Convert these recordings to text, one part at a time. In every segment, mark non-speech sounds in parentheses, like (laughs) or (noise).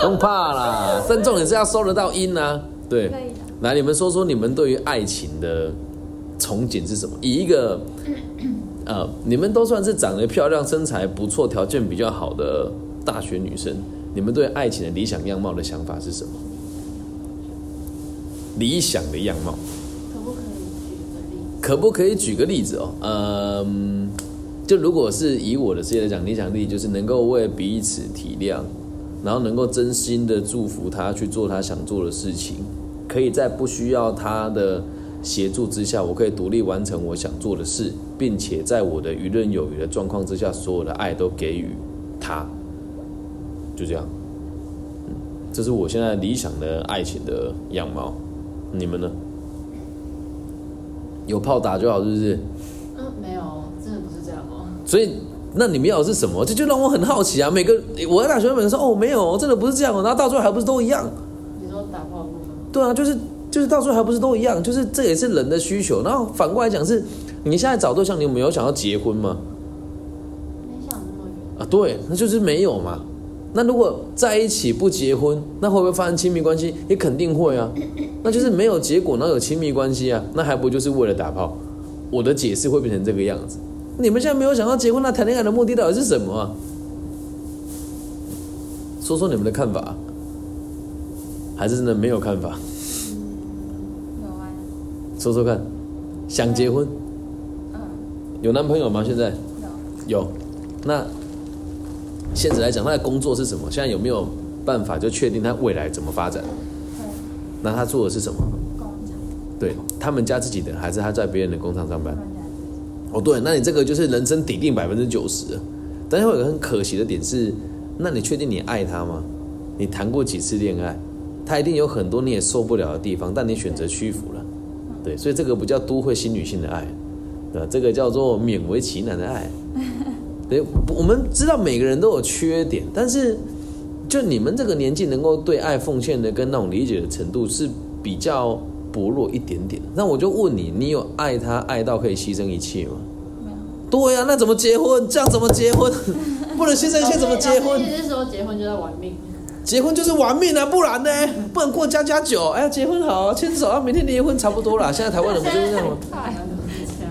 不用怕啦，但重点是要收得到音啊。对。来，你们说说你们对于爱情的憧憬是什么？以一个呃，你们都算是长得漂亮、身材不错、条件比较好的大学女生，你们对爱情的理想样貌的想法是什么？理想的样貌，可不可以举个例子？可不可以举个例子哦？嗯，就如果是以我的事业来讲，理想力就是能够为彼此体谅，然后能够真心的祝福他去做他想做的事情，可以在不需要他的协助之下，我可以独立完成我想做的事，并且在我的游刃有余的状况之下，所有的爱都给予他，就这样。嗯，这是我现在理想的爱情的样貌。你们呢？有炮打就好，是不是？嗯，没有，真的不是这样哦。所以，那你们要的是什么？这就让我很好奇啊！每个我在大学，每个说哦，没有，真的不是这样哦。然后到最后还不是都一样？你说打炮对啊，就是就是到最后还不是都一样？就是这也是人的需求。然后反过来讲是，你现在找对象，你有没有想要结婚吗？没想那么远。啊，对，那就是没有嘛。那如果在一起不结婚，那会不会发生亲密关系？也肯定会啊。那就是没有结果，哪有亲密关系啊？那还不就是为了打炮？我的解释会变成这个样子。你们现在没有想到结婚，那谈恋爱的目的到底是什么啊？说说你们的看法，还是真的没有看法？有啊，说说看，想结婚，嗯，有男朋友吗？现在有。有。那现在来讲，他的工作是什么？现在有没有办法就确定他未来怎么发展？会那他做的是什么？工厂，对他们家自己的，还是他在别人的工厂上班哦，对，那你这个就是人生底定百分之九十。但是会有个很可惜的点是，那你确定你爱他吗？你谈过几次恋爱？他一定有很多你也受不了的地方，但你选择屈服了。对，所以这个不叫都会新女性的爱，对吧？这个叫做勉为其难的爱。(laughs) 对，我们知道每个人都有缺点，但是就你们这个年纪能够对爱奉献的跟那种理解的程度是比较薄弱一点点。那我就问你，你有爱他爱到可以牺牲一切吗？没有。对呀、那怎么结婚？这样怎么结婚？(laughs) 不能牺牲一切怎么结婚是说结婚就在玩命？结婚就是玩命啊，不然呢？不能过家家酒。哎呀，结婚好，牵手啊，明天离婚差不多啦。(laughs) 现在台湾人不就是这样吗？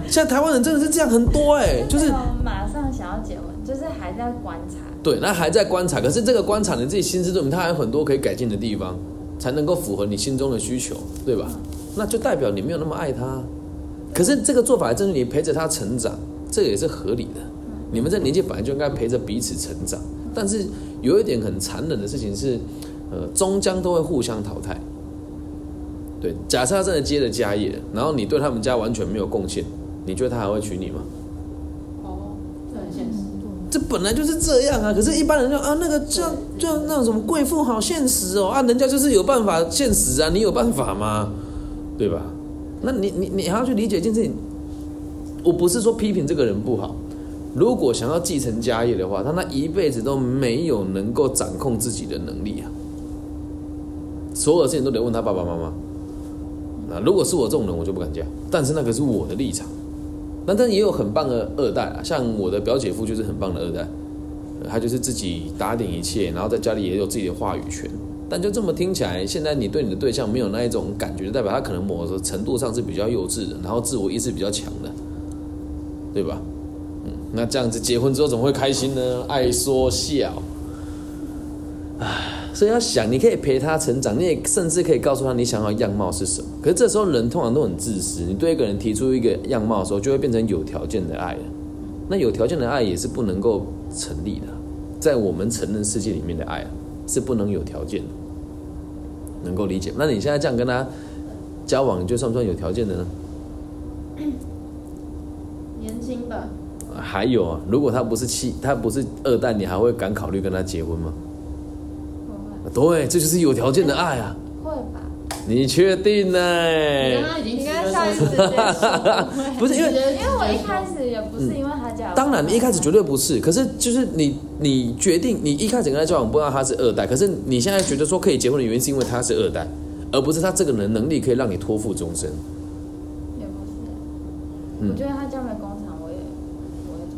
现在台湾人真的是这样很多哎、就是马上想要结婚，就是还在观察。对，那还在观察，可是这个观察你自己心知肚明，它还有很多可以改进的地方，才能够符合你心中的需求，对吧？那就代表你没有那么爱他。可是这个做法，正是你陪着他成长，这也是合理的。你们这年纪本来就应该陪着彼此成长，但是有一点很残忍的事情是，呃，终将都会互相淘汰。对，假设他真的接了家业，然后你对他们家完全没有贡献，你觉得他还会娶你吗？这。本来就是这样啊，可是，一般人就啊，那个这样这样那种什么贵妇好现实哦啊，人家就是有办法现实啊，你有办法吗？对吧？那你你你还要去理解一件事情，我不是说批评这个人不好，如果想要继承家业的话，他那一辈子都没有能够掌控自己的能力啊，所有的事情都得问他爸爸妈妈。那如果是我这种人，我就不敢嫁，但是那个是我的立场。那但也有很棒的二代啊，像我的表姐夫就是很棒的二代，他就是自己打点一切，然后在家里也有自己的话语权。但就这么听起来，现在你对你的对象没有那一种感觉，代表他可能某个程度上是比较幼稚的，然后自我意识比较强的，对吧？嗯，那这样子结婚之后怎么会开心呢？爱说笑，唉，所以要想，你可以陪他成长，你也甚至可以告诉他你想要样貌是什么。可是这时候人通常都很自私，你对一个人提出一个样貌的时候，就会变成有条件的爱了。那有条件的爱也是不能够成立的，在我们成人世界里面的爱啊，是不能有条件的，能够理解？那你现在这样跟他交往，就算不算有条件的呢？年轻吧，还有啊，如果他不是七，他不是二代，你还会敢考虑跟他结婚吗？对，这就是有条件的爱啊！会吧？你确定呢、你刚刚已经应该上一次。(laughs) 不是因为因为我一开始也不是因为他叫我，当然，你一开始绝对不是，可是就是你，你决定，你一开始跟他交往，不知道他是二代，可是你现在觉得说可以结婚的原因，是因为他是二代，而不是他这个人能力可以让你托付终身，也不是。嗯我觉得他交给工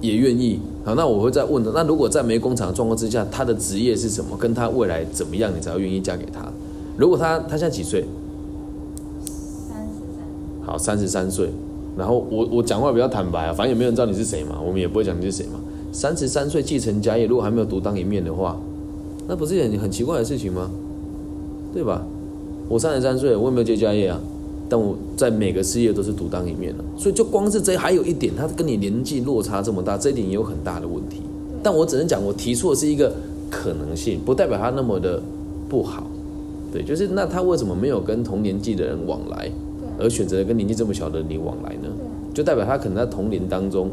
也愿意。好，那我会再问的。那如果在没工厂的状况之下，他的职业是什么？跟他未来怎么样，你才会愿意嫁给他？如果他他现在几岁？三十三，好，三十三岁。然后我我讲话比较坦白啊，反正也没有人知道你是谁嘛，我们也不会讲你是谁嘛。三十三岁继承家业，如果还没有独当一面的话，那不是很很奇怪的事情吗？对吧？我三十三岁，我也没有接家业啊，但我在每个事业都是独当一面的，所以就光是这还有一点，他跟你年纪落差这么大，这一点也有很大的问题。但我只能讲，我提出的是一个可能性，不代表他那么的不好。对，就是那他为什么没有跟同年纪的人往来，而选择跟年纪这么小的你往来呢？就代表他可能在同龄当中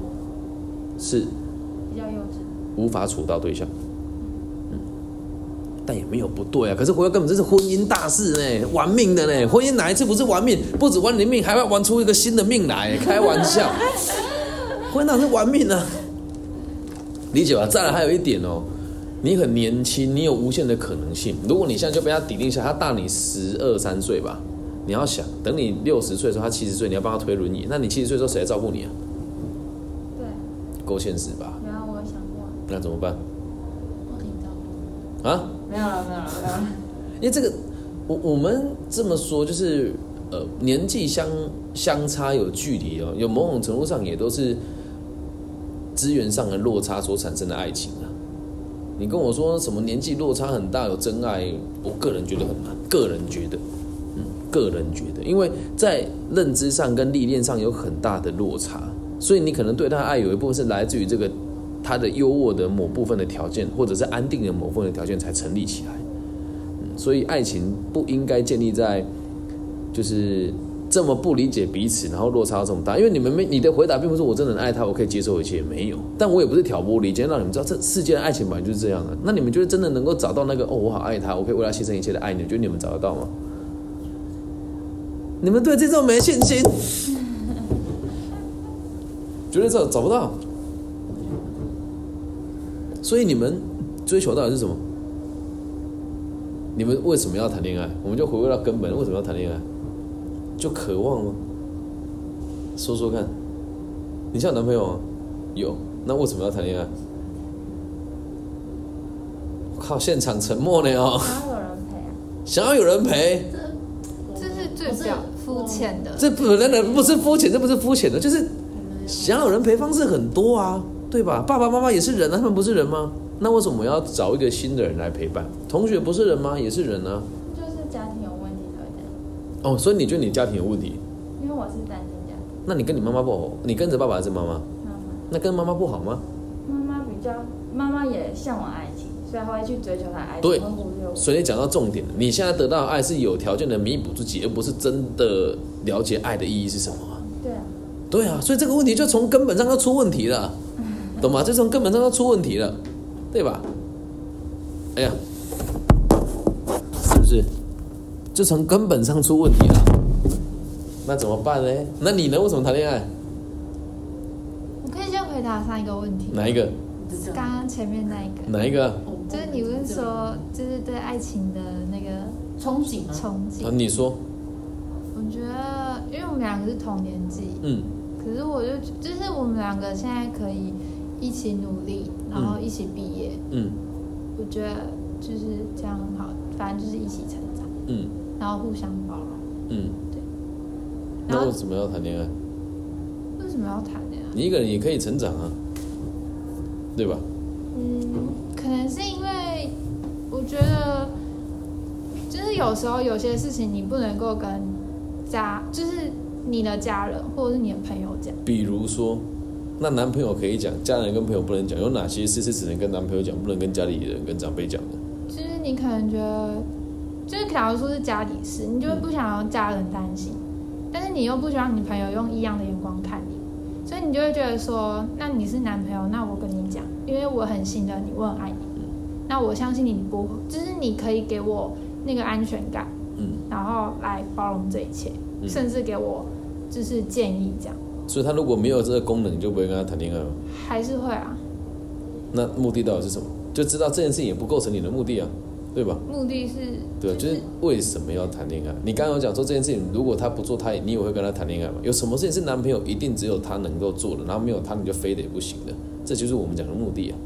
是比较幼稚。无法处到对象。没有不对啊。可是回到根本这是婚姻大事呢，玩命的呢。婚姻哪一次不是玩命？不止玩你的命，还要玩出一个新的命来，(laughs) 开玩笑。婚姻是玩命啊，理解吧？再来还有一点哦，你很年轻，你有无限的可能性。如果你现在就被他抵定下，他大你十二三岁吧，你要想，等你六十岁的时候，他七十岁，你要帮他推轮椅，那你七十岁的时候谁来照顾你啊？对，够现实吧？然后我有想过，那怎么办。啊？没有了，没有了，没有。因为这个，我我们这么说，就是呃，年纪相相差有距离哦，有某种程度上也都是资源上的落差所产生的爱情啊。你跟我说什么年纪落差很大有真爱，我个人觉得很难，个人觉得，嗯，个人觉得，因为在认知上跟历练上有很大的落差，所以你可能对他爱有一部分是来自于这个他的优渥的某部分的条件，或者是安定的某部分的条件才成立起来。所以爱情不应该建立在就是这么不理解彼此，然后落差这么大。因为你们没你的回答并不是我真的很爱他，我可以接受一切，没有。但我也不是挑拨离间，让你们知道这世界的爱情本来就是这样的。那你们觉得真的能够找到那个哦，我好爱他，我可以为他牺牲一切的爱，你们觉得你们找得到吗？你们对这种没信心，(laughs) 觉得找找不到。所以你们追求到底是什么？你们为什么要谈恋爱？我们就回归到根本，为什么要谈恋爱？就渴望吗？说说看，你像男朋友吗？有，那为什么要谈恋爱？靠，现场沉默呢哦，想要有人陪啊，想要有人陪，这是最表肤浅的。这不真的不是肤浅，这不是肤浅的，就是想要有人陪方式很多啊，对吧？爸爸妈妈也是人啊，他们不是人吗？那为什么我要找一个新的人来陪伴？同学不是人吗？也是人啊。就是家庭有问题才会这样。哦，所以你觉得你家庭有问题？因为我是单亲家庭，那你跟你妈妈不好？你跟着爸爸还是妈妈？妈妈那跟妈妈不好吗？妈妈比较，妈妈也向往爱情，所以她会去追求她的爱情，对。所以你讲到重点了，你现在得到的爱是有条件的弥补自己，而不是真的了解爱的意义是什么啊。对啊，对啊，所以这个问题就从根本上要出问题了，懂吗？这从根本上要出问题了，对吧？哎呀，是不是？就从根本上出问题了，那怎么办呢？那你呢？为什么谈恋爱？我可以先回答上一个问题，哪一个？刚刚前面那一个，哪一个啊？就是你不是说，就是对爱情的那个憧憬憧憬啊，你说，我觉得，因为我们两个是同年纪，嗯可是我就就是我们两个现在可以一起努力，然后一起毕业，嗯我觉得就是这样很好，反正就是一起成长，嗯然后互相包容。嗯，对。那为什么要谈恋爱？为什么要谈恋爱？你一个人也可以成长啊，对吧？嗯，可能是因为我觉得，就是有时候有些事情你不能够跟家，就是你的家人或者是你的朋友讲。比如说，那男朋友可以讲，家人跟朋友不能讲，有哪些事是只能跟男朋友讲，不能跟家里人、跟长辈讲的？就是你可能觉得，就是假如说是家里事，你就会不想让家人担心，但是你又不希望你朋友用异样的眼光看你，所以你就会觉得说，那你是男朋友，那我跟你讲，因为我很信任你，我很爱你，那我相信你不，就是你可以给我那个安全感，嗯，然后来包容这一切，嗯。甚至给我就是建议这样，所以他如果没有这个功能，你就不会跟他谈恋爱吗。还是会啊，那目的到底是什么？就知道这件事情也不构成你的目的啊，对吧？目的是对啊，就是为什么要谈恋爱？你刚刚有讲说这件事情，如果他不做，他也你也会跟他谈恋爱吗？有什么事情是男朋友一定只有他能够做的，然后没有他你就非得不行的？这就是我们讲的目的啊。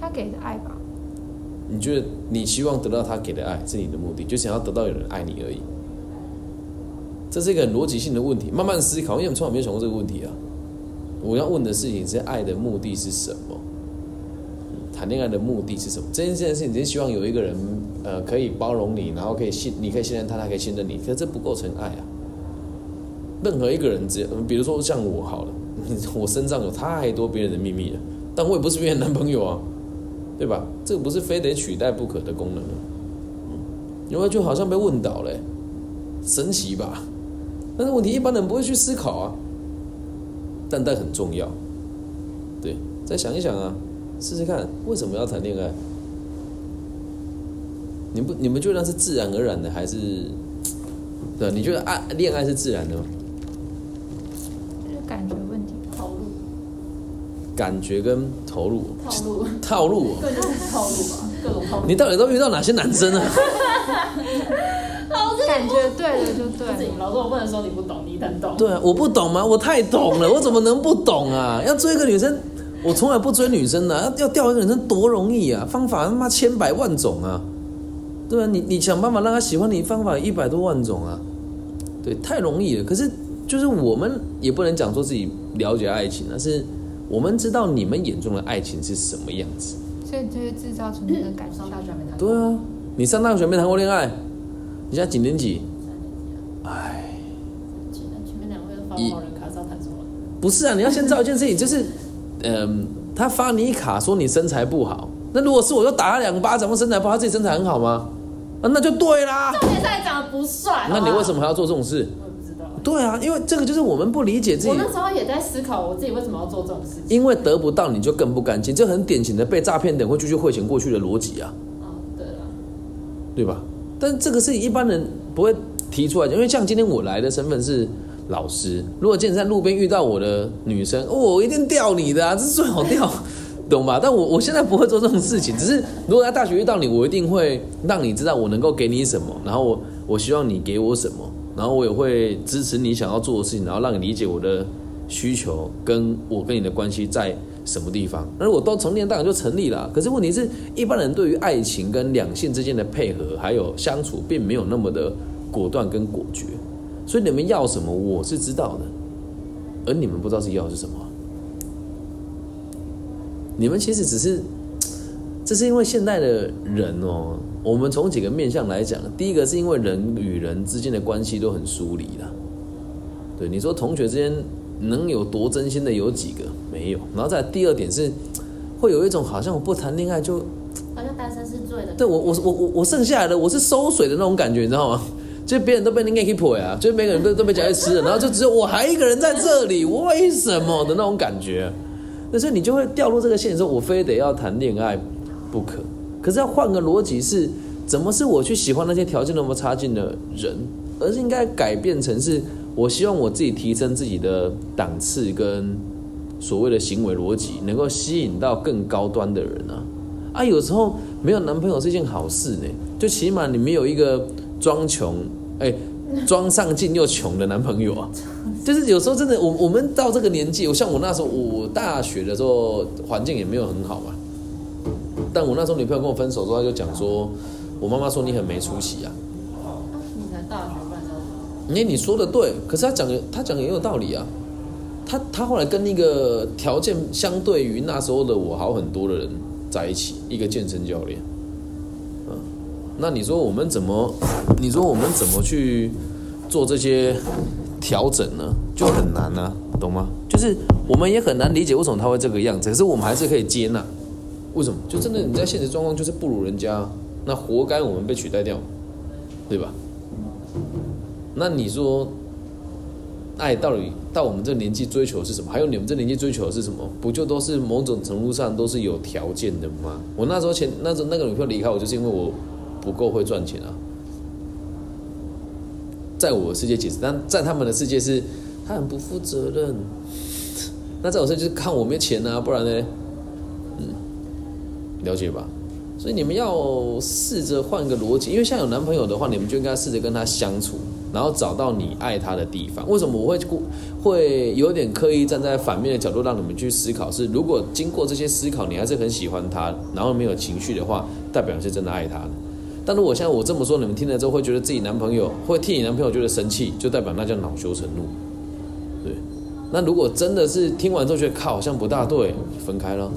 他给的爱吧，你觉得你希望得到他给的爱是你的目的，就想要得到有人爱你而已。这是一个很逻辑性的问题，慢慢思考，因为我从来没有想过这个问题啊。我要问的事情是爱的目的是什么？谈恋爱的目的是什么？这件这件事情，只是希望有一个人，呃，可以包容你，然后可以信，你可以信任他，他可以信任你。可是这不构成爱啊。任何一个人，只比如说像我好了，我身上有太多别人的秘密了，但我也不是别人男朋友啊，对吧？这个不是非得取代不可的功能啊。因为就好像被问倒了，神奇吧？但是问题一般人不会去思考啊。但但很重要，对，再想一想啊，试试看为什么要谈恋爱？你不你们觉得那是自然而然的，还是对？你觉得爱恋爱是自然的吗？就是感觉问题。套路，感觉跟投入，套路，套路，对，就是套路吧，各种套路。你到底都遇到哪些男生啊？(laughs) 感觉对了就对老师，我不能说你不懂，你很懂。对啊，我不懂吗？我太懂了，我怎么能不懂啊？要追一个女生，我从来不追女生的，要要钓一个女生多容易啊！方法他妈千百万种啊！对啊，你你想办法让她喜欢你，方法一百多万种啊！对，太容易了。可是就是我们也不能讲说自己了解爱情，而是我们知道你们眼中的爱情是什么样子。所以就是制造出那个感受。上大学还没谈过。对啊，你上大学没谈过恋爱，你现在几年级？三年级啊，哎。前前面两位都发人卡是要谈什么？不是啊，你要先知道一件事情，就是，嗯、他发你卡说你身材不好，那如果是我就打他两巴掌，我身材不好，他自己身材很好吗？啊，那就对啦。重点是还长得不帅。那你为什么？么还要做这种事？我也不知道。对啊，因为这个就是我们不理解自己我，那时候也在思考，我自己为什么要做这种事情。因为得不到你就更不甘心，这很典型的被诈骗的人会继续汇钱过去的逻辑啊，哦，对了，对吧？但这个是一般人不会提出来的，因为像今天我来的身份是老师，如果今天在路边遇到我的女生，我一定钓你的啊，这是最好钓，懂吧？但我我现在不会做这种事情，只是如果在大学遇到你，我一定会让你知道我能够给你什么，然后我我希望你给我什么，然后我也会支持你想要做的事情，然后让你理解我的需求，跟我跟你的关系在什么地方。那如果都成年，当然就成立了。可是问题是，一般人对于爱情跟两性之间的配合还有相处，并没有那么的果断跟果决。所以你们要什么，我是知道的，而你们不知道是要是什么。你们其实只是，这是因为现代的人哦，我们从几个面向来讲，第一个是因为人与人之间的关系都很疏离了。对，你说同学之间能有多真心的有几个？没有。然后再第二点是，会有一种好像我不谈恋爱就好像单身是罪的。对我我我我我剩下来的我是收水的那种感觉，你知道吗？就别人都被你给 keep 呀，就每个人都都被夹去吃了，然后就只有我还一个人在这里，为什么的那种感觉？那所以你就会掉入这个陷阱，说我非得要谈恋爱不可。可是要换个逻辑是，怎么是我去喜欢那些条件那么差劲的人，而是应该改变成是我希望我自己提升自己的档次跟所谓的行为逻辑，能够吸引到更高端的人啊。啊，有时候没有男朋友是一件好事呢，就起码你没有一个装穷，哎、装上进又穷的男朋友啊。就是有时候真的，我我们到这个年纪，我像我那时候，我大学的时候环境也没有很好嘛。但我那时候女朋友跟我分手之后，她就讲说，我妈妈说你很没出息啊。知道什么？你说的对，可是他讲的他讲的也有道理啊。他他后来跟一个条件相对于那时候的我好很多的人在一起，一个健身教练。嗯，那你说我们怎么？你说我们怎么去做这些调整呢？就很难啊，懂吗？就是我们也很难理解为什么他会这个样子，可是我们还是可以接纳。为什么？就真的你在现实状况就是不如人家，那活该我们被取代掉，对吧？那你说，爱到底到我们这年纪追求是什么？还有你们这年纪追求的是什么？不就都是某种程度上都是有条件的吗？我那时候前那时候那个女朋友离开我，就是因为我不够会赚钱啊。在我的世界解释，但在他们的世界是，他很不负责任。那在我这就是看我没钱啊，不然呢？嗯，了解吧？所以你们要试着换个逻辑，因为像有男朋友的话，你们就应该试着跟他相处，然后找到你爱他的地方。为什么我会故会有点刻意站在反面的角度让你们去思考？是如果经过这些思考，你还是很喜欢他，然后没有情绪的话，代表是真的爱他的。但如果像我这么说，你们听了之后会觉得自己男朋友会替你男朋友觉得生气，就代表那叫恼羞成怒。对，那如果真的是听完之后觉得靠好像不大对，分开了。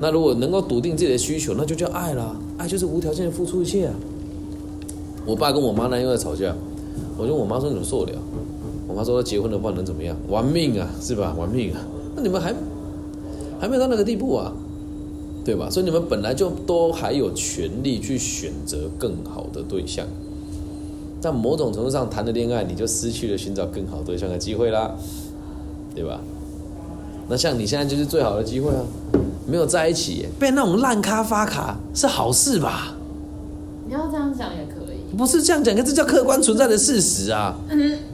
那如果能够笃定自己的需求，那就叫爱了。爱就是无条件的付出一切啊。我爸跟我妈那又在吵架，我就我妈说你怎么受得了？我妈说结婚的话能怎么样？玩命啊，是吧？玩命啊！那你们还还没有到那个地步啊，对吧？所以你们本来就都还有权利去选择更好的对象。在某种程度上谈的恋爱，你就失去了寻找更好对象的机会啦，对吧？那像你现在就是最好的机会啊！没有在一起，被那种烂咖发卡是好事吧？你要这样讲也可。不是这样讲，这叫客观存在的事实啊。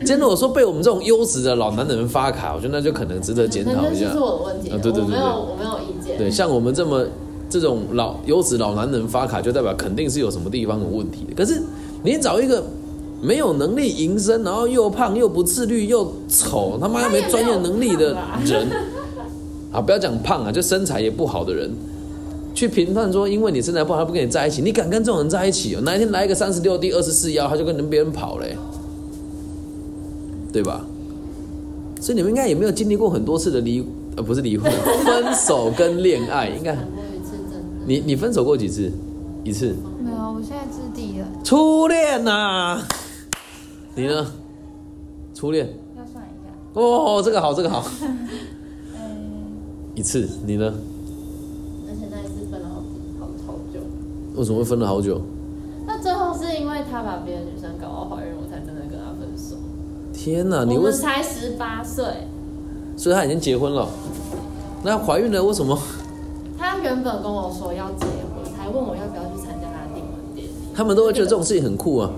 真的，我说被我们这种优质的老男人发卡，我觉得那就可能值得检讨一下。是我的问题。啊，对对对对，我没有意见。对，像我们这么这种老优质老男人发卡，就代表肯定是有什么地方有问题的。可是你找一个没有能力营生，然后又胖又不自律又丑，他妈又没专业能力的人。(laughs) 啊，不要讲胖啊，就身材也不好的人，去评判说，因为你身材不好，他不跟你在一起，你敢跟这种人在一起哦？哪一天来一个三十六 D 二十四腰，他就跟人别人跑嘞，对吧？所以你们应该也没有经历过很多次的离，呃，不是离婚，(laughs) 分手跟恋爱，应该。你你分手过几次？一次。没有，我现在是第一了。初恋呐，你呢？初恋。要算一下。哦，这个好，这个好。(laughs) 一次，你呢？而且那一次分了好好好久。为什么会分了好久？那最后是因为他把别的女生搞到怀孕，我才真的跟他分手。天哪，你我们才十八岁，所以他已经结婚了。那怀孕了为什么？他原本跟我说要结婚，还问我要不要去参加他的订婚典礼。他们都会觉得这种事情很酷啊，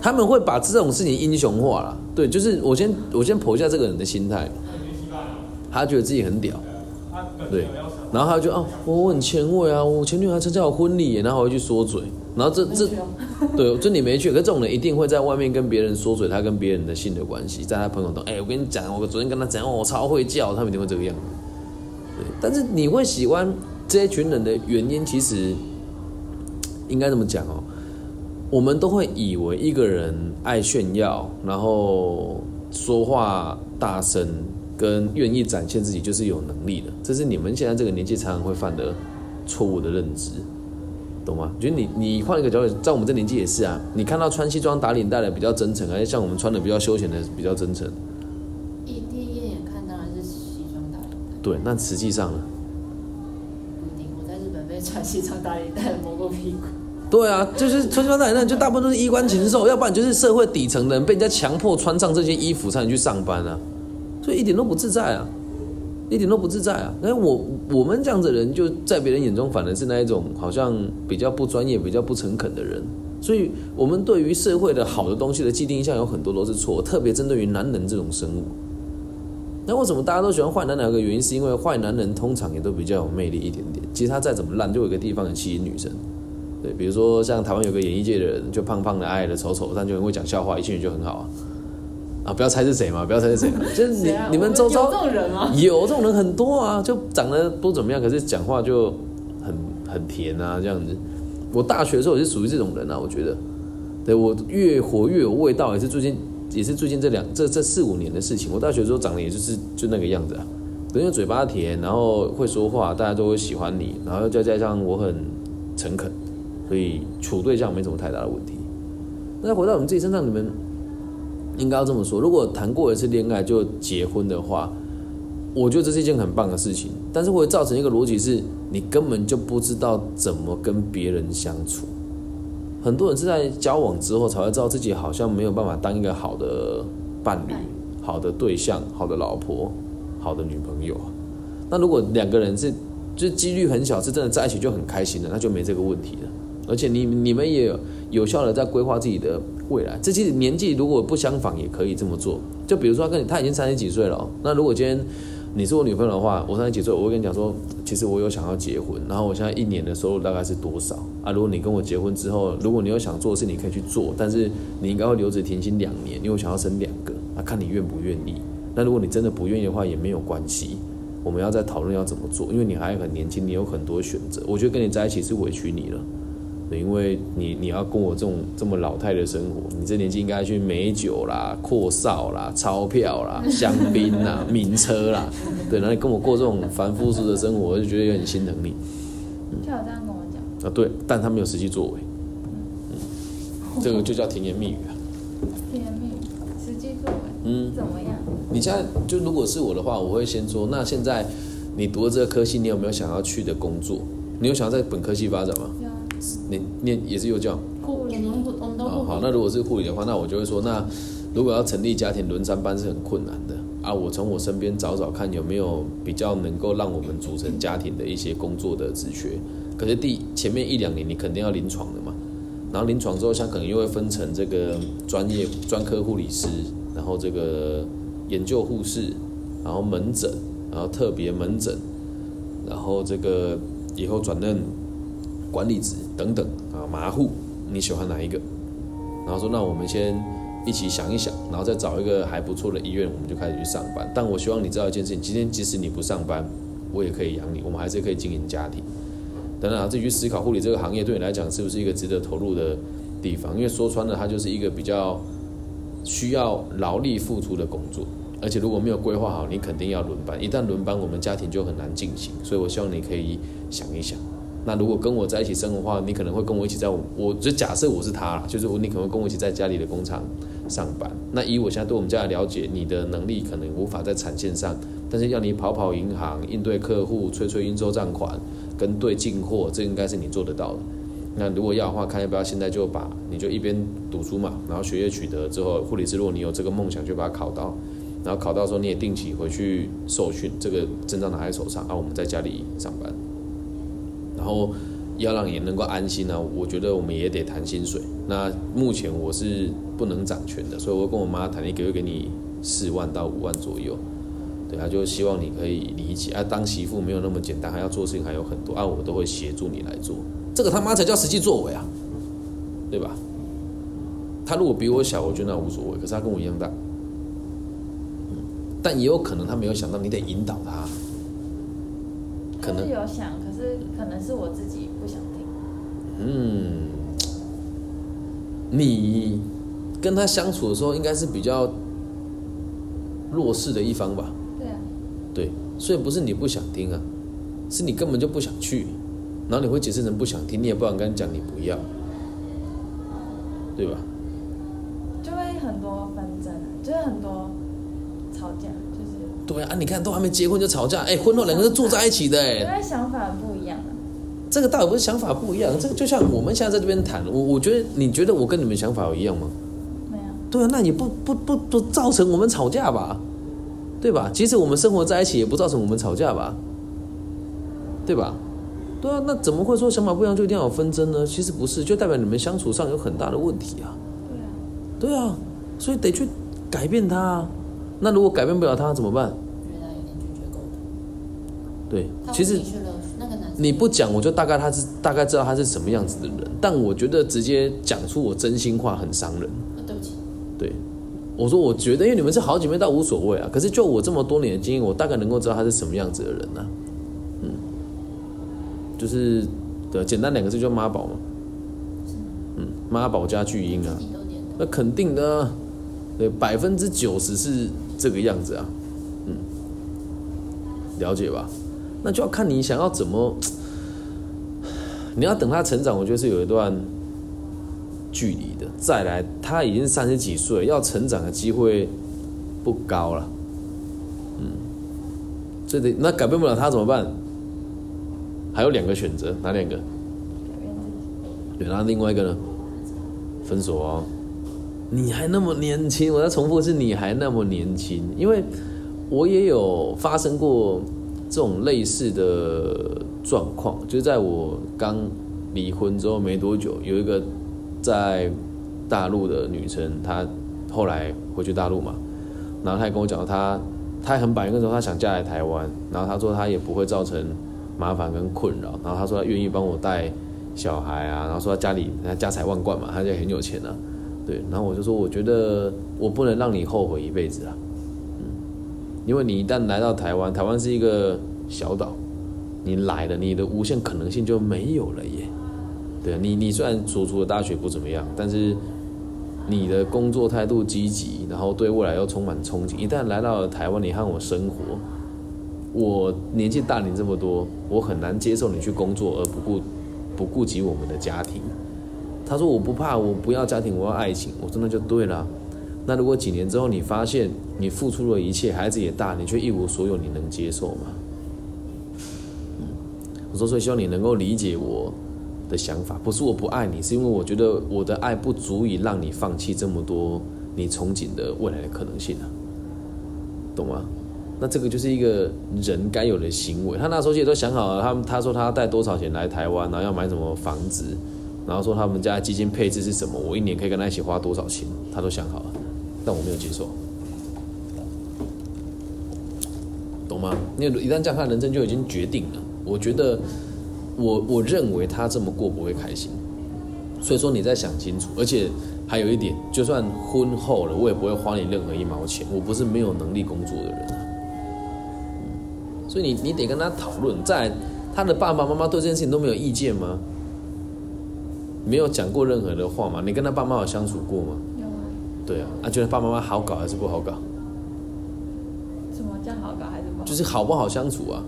他们会把这种事情英雄化了。对，就是我先我先剖一下这个人的心态，他觉得自己很屌。对，然后他就哦，我很前卫啊，我前女友还参加我婚礼，然后回去说嘴，然后这这，(laughs) 对，就你没去，可这种人一定会在外面跟别人说嘴，他跟别人的性的关系，在他朋友中，哎，我跟你讲，我昨天跟他讲，我超会叫，他们一定会这个样子。对，但是你会喜欢这一群人的原因，其实应该这么讲哦，我们都会以为一个人爱炫耀，然后说话大声。跟愿意展现自己就是有能力的，这是你们现在这个年纪常常会犯的错误的认知，懂吗？觉得你你换一个角度，在我们这年纪也是啊。你看到穿西装打领带的比较真诚，而且像我们穿的比较休闲的比较真诚？一第一眼看当然是西装打领带。对，那实际上呢？不一定，我在日本被穿西装打领带摸过屁股。对啊，就是穿西装打领带，就大部分都是衣冠禽兽，要不然就是社会底层的人被人家强迫穿上这些衣服才能去上班啊。所以一点都不自在啊，一点都不自在啊！那我我们这样子的人，就在别人眼中反而是那一种好像比较不专业、比较不诚恳的人。所以，我们对于社会的好的东西的既定印象有很多都是错，特别针对于男人这种生物。那为什么大家都喜欢坏男人？有个原因是因为坏男人通常也都比较有魅力一点点。其实他再怎么烂，就有一个地方很吸引女生。对，比如说像台湾有个演艺界的人，就胖胖的、矮矮的、丑丑，但就很会讲笑话，一进去就很好啊。啊，不要猜是谁嘛，不要猜是谁，(laughs) 就是你你们周遭有这种人吗？有这种人很多啊，就长得不怎么样，可是讲话就很很甜啊，这样子。我大学的时候也是属于这种人啊，我觉得，对我越活越有味道，也是最近也是最近这两这这四五年的事情。我大学的时候长得也就是就那个样子啊，因为嘴巴甜，然后会说话，大家都会喜欢你，然后再加上我很诚恳，所以处对象没什么太大的问题。那回到我们自己身上，你们。应该要这么说，如果谈过一次恋爱就结婚的话，我觉得这是一件很棒的事情。但是会造成一个逻辑是，你根本就不知道怎么跟别人相处。很多人是在交往之后才会知道自己好像没有办法当一个好的伴侣、好的对象、好的老婆、好的女朋友。那如果两个人是，就是几率很小，是真的在一起就很开心的，那就没这个问题了。而且你你们也有有效的在规划自己的。未来，这其实年纪如果不相仿，也可以这么做。就比如说，跟你他已经三十几岁了，那如果今天，你是我女朋友的话，我三十几岁，我会跟你讲说，其实我有想要结婚，然后我现在一年的收入大概是多少啊？如果你跟我结婚之后，如果你有想做的事，你可以去做，但是你应该会留职停薪两年，因为我想要生两个，啊，看你愿不愿意。那如果你真的不愿意的话，也没有关系，我们要再讨论要怎么做，因为你还很年轻，你有很多选择。我觉得跟你在一起是委屈你了。对，因为你你要跟我这种这么老态的生活，你这年纪应该去美酒啦、阔少啦、钞票啦、(laughs) 香槟啦、名车啦，对，然后你跟我过这种凡夫俗的生活，我就觉得有点心疼你就有这样跟我讲，啊。对，但他没有实际作为，嗯，这个就叫甜言蜜语啊。甜言蜜语，实际作为嗯，怎么样？你现在就如果是我的话，我会先说，那现在你读的这个科系，你有没有想要去的工作？你有想要在本科系发展吗？你念也是幼教。护理，我们护我们都好好，护理。那如果是护理的话，那我就会说，那如果要成立家庭轮三班是很困难的啊。我从我身边找找看有没有比较能够让我们组成家庭的一些工作的职缺。可是第前面一两年你肯定要临床的嘛，然后临床之后，像可能又会分成这个专业专科护理师，然后这个研究护士，然后门诊，然后特别门诊，然后这个以后转任管理职等等啊，麻护，你喜欢哪一个？然后说那我们先一起想一想，然后再找一个还不错的医院，我们就开始去上班。但我希望你知道一件事情，今天即使你不上班，我也可以养你，我们还是可以经营家庭。等等，自己去思考护理这个行业对你来讲是不是一个值得投入的地方，因为说穿了，它就是一个比较需要劳力付出的工作。而且如果没有规划好，你肯定要轮班。一旦轮班，我们家庭就很难进行。所以我希望你可以想一想。那如果跟我在一起生活的话，你可能会跟我一起在我，我就假设我是他啦，就是我你可能会跟我一起在家里的工厂上班。那以我现在对我们家的了解，你的能力可能无法在产线上，但是要你跑跑银行、应对客户、催催应收账款、跟对进货，这应该是你做得到的。那如果要的话，看要不要现在就把你就一边读书嘛，然后学业取得之后，护理师如果你有这个梦想，就把它考到，然后考到时候你也定期回去受训，这个证照拿在手上，啊，我们在家里上班。然后要让你能够安心呢、我觉得我们也得谈薪水。那目前我是不能掌权的，所以我跟我妈谈，一个月给你四万到五万左右。对，他就希望你可以理解啊，当媳妇没有那么简单，还要做事情还有很多啊，我都会协助你来做。这个他妈才叫实际作为啊，对吧？他如果比我小，我觉得那无所谓，可是他跟我一样大。但也有可能他没有想到，你得引导他。可能有想，是可能是我自己不想听。嗯，你跟他相处的时候，应该是比较弱势的一方吧？对啊，对，所以不是你不想听啊，是你根本就不想去，然后你会解释成不想听，你也不敢跟他讲你不要，对吧？就会很多纷争，就是很多吵架，就是对啊，啊你看都还没结婚就吵架，哎，婚后两个人住在一起的，因哎，为想法不一样啊。这个倒也不是想法不一样，这个就像我们现在在这边谈，我我觉得你觉得我跟你们想法有一样吗？没有，对啊，那也不不不不造成我们吵架吧，对吧？即使我们生活在一起，也不造成我们吵架吧，对吧？对啊，那怎么会说想法不一样就一定要有纷争呢？其实不是，就代表你们相处上有很大的问题啊。对啊，对啊，所以得去改变他啊。那如果改变不了他怎么办？觉得有点拒绝沟通。对，其实你不讲，我就大概他是大概知道他是什么样子的人。但我觉得直接讲出我真心话很伤人。呃对不起，对，我说我觉得，因为你们是好姐妹，倒无所谓啊。可是就我这么多年的经验，我大概能够知道他是什么样子的人呢、嗯，就是对，简单两个字就妈宝嘛。嗯，妈宝加巨婴啊。那肯定的啊，对，百分之九十是这个样子啊。嗯，了解吧？那就要看你想要怎么，你要等他成长，我觉得是有一段距离的。再来，他已经三十几岁，要成长的机会不高了。嗯，这得那改变不了他怎么办？还有两个选择，哪两个？对，然后另外一个呢？分手哦。你还那么年轻，我要重复是你还那么年轻，因为我也有发生过这种类似的状况，就是在我刚离婚之后没多久，有一个在大陆的女生，她后来回去大陆嘛，然后她也跟我讲，她她很板一个说他想嫁来台湾，然后她说她也不会造成麻烦跟困扰，然后她说她愿意帮我带小孩啊，然后说她家里家财万贯嘛，她家很有钱啊，对，然后我就说我觉得我不能让你后悔一辈子啊，嗯，因为你一旦来到台湾，台湾是一个小岛，你来了，你的无限可能性就没有了耶，对你你虽然所读的大学不怎么样，但是。你的工作态度积极，然后对未来又充满憧憬。一旦来到了台湾，你和我生活，我年纪大你这么多，我很难接受你去工作而不顾不顾及我们的家庭。他说我不怕，我不要家庭，我要爱情。我说那就对了。那如果几年之后你发现你付出了一切，孩子也大，你却一无所有，你能接受吗？嗯我说所以希望你能够理解我。的想法不是我不爱你，是因为我觉得我的爱不足以让你放弃这么多你憧憬的未来的可能性啊，懂吗？那这个就是一个人该有的行为。他那时候也都想好了，他他说他带多少钱来台湾，然后要买什么房子，然后说他们家基金配置是什么，我一年可以跟他一起花多少钱，他都想好了，但我没有接受，懂吗？因为一旦这样，他人生就已经决定了。我觉得。我我认为他这么过不会开心，所以说你再想清楚，而且还有一点，就算婚后了，我也不会花你任何一毛钱。我不是没有能力工作的人，所以你你得跟他讨论，在他的爸爸妈妈对这件事情都没有意见吗？没有讲过任何的话吗？你跟他爸妈有相处过吗？有啊。对啊，啊，觉得爸爸妈妈好搞还是不好搞？什么叫好搞还是不好？就是好不好相处啊？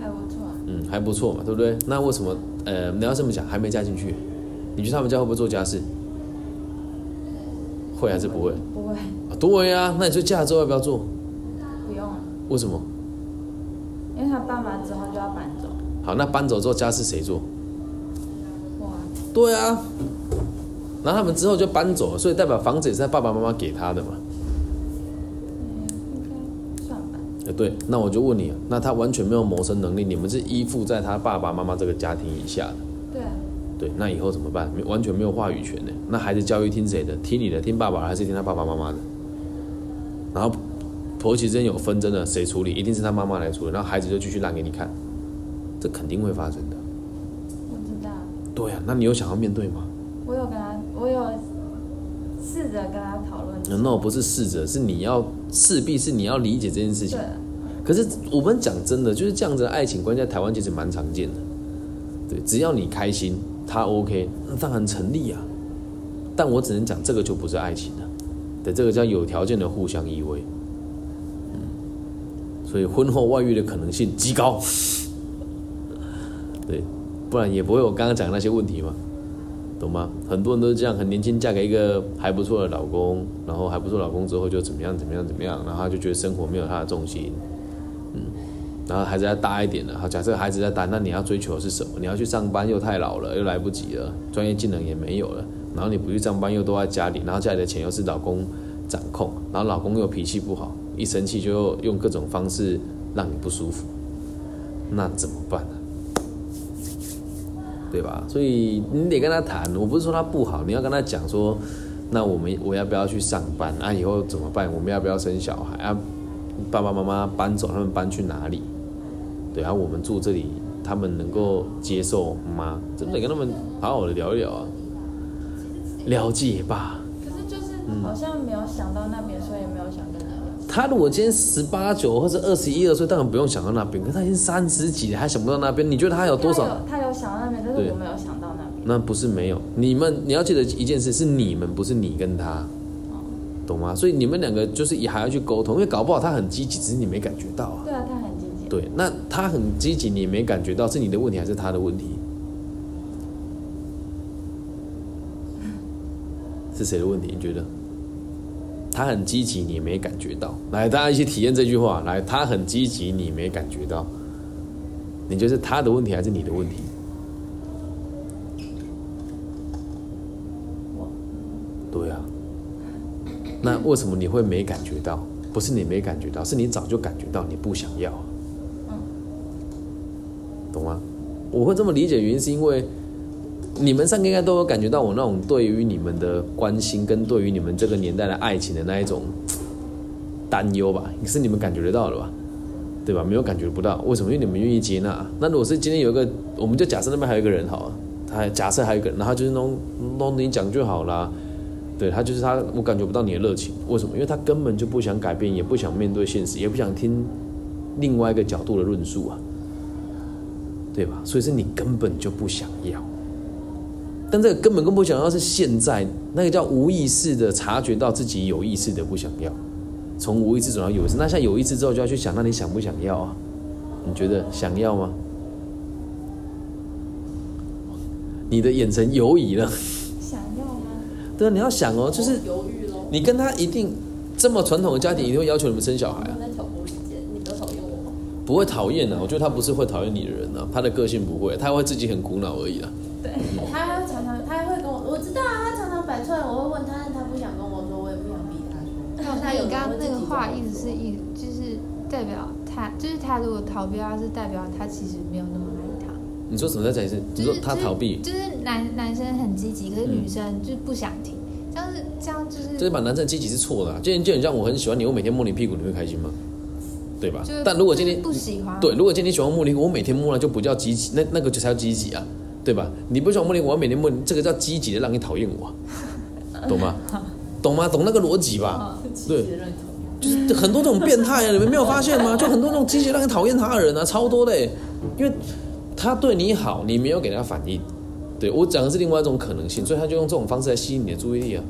还不错嗯，还不错嘛，对不对？那为什么呃，你要这么讲，还没嫁进去，你去他们家会不会做家事？会还是不会？不会。对啊，那你就嫁了之后要不要做？不用。为什么？因为他爸妈之后就要搬走。好，那搬走之后家事谁做？哇。对啊。然后他们之后就搬走了，所以代表房子也是他爸爸妈妈给他的嘛。哎，对，那我就问你，那他完全没有谋生能力，你们是依附在他爸爸妈妈这个家庭以下的。对。对，那以后怎么办？完全没有话语权呢？那孩子教育听谁的？听你的，听爸爸还是听他爸爸妈妈的？然后婆媳之间有纷争的，谁处理？一定是他妈妈来处理，然后孩子就继续让给你看，这肯定会发生的。对啊，那你有想要面对吗？我有跟他，我有试着跟他讨论。No，不是试着，是你要。势必是你要理解这件事情。对。可是我们讲真的，就是这样子的爱情关系在台湾其实蛮常见的。对，只要你开心，他 OK，那当然成立啊。但我只能讲，这个就不是爱情了。对，这个叫有条件的互相依偎。嗯。所以婚后外遇的可能性极高。(laughs) 对，不然也不会有刚刚讲的那些问题嘛。懂吗？很多人都是这样，很年轻嫁给一个还不错的老公，然后还不错老公之后就怎么样怎么样怎么样，然后他就觉得生活没有他的重心，嗯，然后孩子要大一点了，好，假设孩子再大，那你要追求的是什么？你要去上班又太老了，又来不及了，专业技能也没有了，然后你不去上班又都在家里，然后家里的钱又是老公掌控，然后老公又脾气不好，一生气就用各种方式让你不舒服，那怎么办呢？对吧？所以你得跟他谈，我不是说他不好，你要跟他讲说，那我们我要不要去上班啊？以后怎么办？我们要不要生小孩啊？爸爸妈妈搬走，他们搬去哪里？对啊，我们住这里，他们能够接受吗？真得跟他们好好的聊一聊啊，了解吧。可是就是好像没有想到那边，所以没有想跟他。如果今天十八九或者二十一二岁，当然不用想到那边。可他已经三十几了，还想不到那边？你觉得他有多少？他有想到那边，但是我没有想到那边。那不是没有，你们你要记得一件事，是你们，不是你跟他，懂吗？所以你们两个就是也还要去沟通，因为搞不好他很积极，只是你没感觉到啊。对啊，他很积极。对，那他很积极，你没感觉到，是你的问题还是他的问题？(laughs) 是谁的问题？你觉得？他很积极，你没感觉到。来，大家一起体验这句话。来，他很积极，你没感觉到。你觉得是他的问题还是你的问题？对啊。那为什么你会没感觉到？不是你没感觉到，是你早就感觉到，你不想要。嗯。懂吗？我会这么理解，原因是因为。你们三个应该都有感觉到我那种对于你们的关心，跟对于你们这个年代的爱情的那一种担忧吧，是你们感觉得到的吧？对吧？没有感觉不到，为什么？因为你们愿意接纳。那如果是今天有一个，我们就假设那边还有一个人好了，他假设还有一个人，然后就是弄弄你讲就好啦。对他就是他，我感觉不到你的热情，为什么？因为他根本就不想改变，也不想面对现实，也不想听另外一个角度的论述啊，对吧？所以是你根本就不想要。但这个根本更不想要是现在那个叫无意识的察觉到自己有意识的不想要，从无意识转到有意识。那现在有意识之后就要去想，那你想不想要啊？你觉得想要吗？你的眼神犹疑了。想要吗？对啊，你要想哦，就是犹豫喽。你跟他一定这么传统的家庭，一定会要求你们生小孩啊，不要讨厌我吗？不会讨厌的。我觉得他不是会讨厌你的人啊，他的个性不会，他会自己很苦恼而已啊。对，他道啊，他常常摆出来，我会问他，但他不想跟我说，我也不想逼他说。(laughs) 他有你刚刚那个话意一思是意，就是代表他，就是他如果逃避他，是代表他其实没有那么爱他。你说什么？再讲一次。你说他逃避，就是男男生很积极，可是嗯女生就是不想听，这样是这样就是就是把男生积极是错的、啊。今天就很像我很喜欢你，我每天摸你屁股，你会开心吗？对吧？但如果今天不喜欢，对，如果今天喜欢摸你，我每天摸了就不叫积极，那那个就才叫积极啊，对吧？你不喜欢摸你，我每天摸你，这个叫积极的让你讨厌我啊，(laughs) 懂吗？懂吗？懂那个逻辑吧？对，就是很多这种变态啊，你们没有发现吗？(laughs) 就很多那种积极让你讨厌他的人啊，超多的欸，因为他对你好，你没有给他反应。对我讲的是另外一种可能性，所以他就用这种方式来吸引你的注意力啊。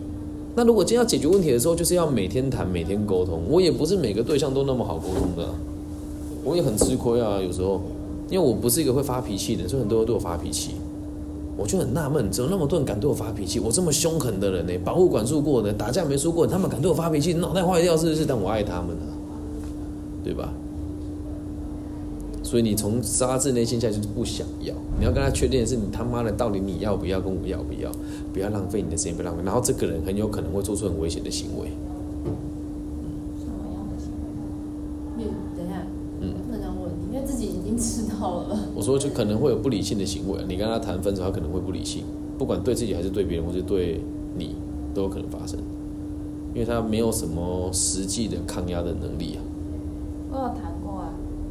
那如果今天要解决问题的时候，就是要每天谈、每天沟通。我也不是每个对象都那么好沟通的啊、我也很吃亏啊，有时候，因为我不是一个会发脾气的人，所以很多人对我发脾气。我就很纳闷，怎么那么多人敢对我发脾气？我这么凶狠的人呢、保护管束过的，打架没输过，他们敢对我发脾气，脑袋坏掉是不是？但我爱他们啊，对吧？所以你从杀自内心下就是不想要，你要跟他确定的是你他妈的到底你要不要，跟我要不要，不要浪费你的时间，不浪费。然后这个人很有可能会做出很危险的行为，什么样的行为？你等一下，嗯不能这样问你，因为自己已我说就可能会有不理性的行为。你跟他谈分手，他可能会不理性，不管对自己还是对别人，或是对你，都有可能发生，因为他没有什么实际的抗压的能力啊。我有谈过啊，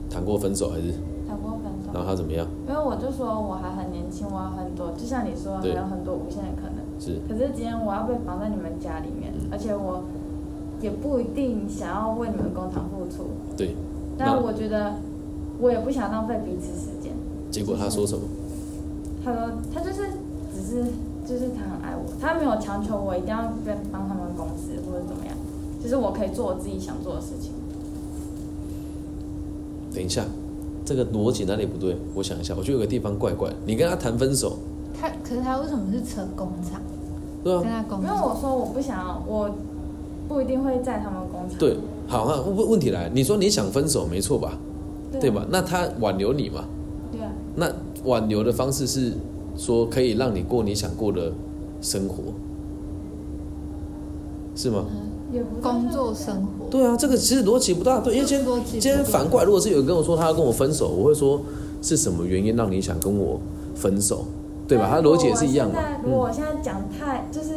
谈过分手还是？谈过分手然。后他怎么样？因为我就说我还很年轻，我有很多，就像你说，还有很多无限的可能。是可是今天我要被绑在你们家里面，嗯而且我也不一定想要为你们工厂付出，对。那但我觉得我也不想浪费彼此时间。结果他说什么？他说他就是只是就是他很爱我，他没有强求我一定要跟帮他们公司或者怎么样，就是我可以做我自己想做的事情。等一下，这个逻辑哪里不对？我想一下，我觉得有个地方怪怪。你跟他谈分手，他可是他为什么是扯工厂？对啊，跟他工因为，我说我不想要，我不一定会在他们工厂。对，好，那问问题来，你说你想分手，没错吧？对吧？？那他挽留你嘛？对啊，那挽留的方式是说可以让你过你想过的生活，是吗？也不是工作生活，对啊，这个其实逻辑不大对，因为今天今天反过来，如果是有人跟我说他要跟我分手，我会说是什么原因让你想跟我分手，对吧？他的逻辑也是一样嘛但。如果我嗯，现在讲太就是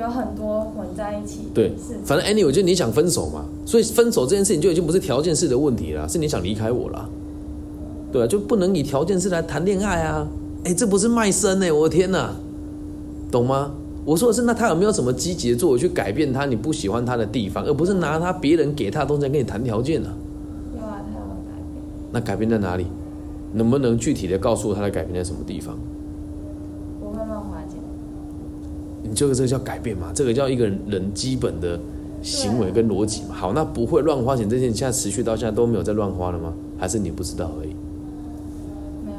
有很多混在一起，对是，反正 anyway，就是你想分手嘛，所以分手这件事情就已经不是条件式的问题了，是你想离开我了，对啊，就不能以条件式来谈恋爱啊！哎，这不是卖身哎、我的天哪，懂吗？我说的是，那他有没有什么积极的作为去改变他你不喜欢他的地方，而不是拿他别人给他的东西来跟你谈条件呢、有啊，他有改变。那改变在哪里？能不能具体的告诉我他的改变在什么地方？不会乱花钱，你这个这个叫改变嘛？这个叫一个人基本的行为跟逻辑嘛。好，那不会乱花钱这件事，现在持续到现在都没有在乱花了吗？还是你不知道而已？没有，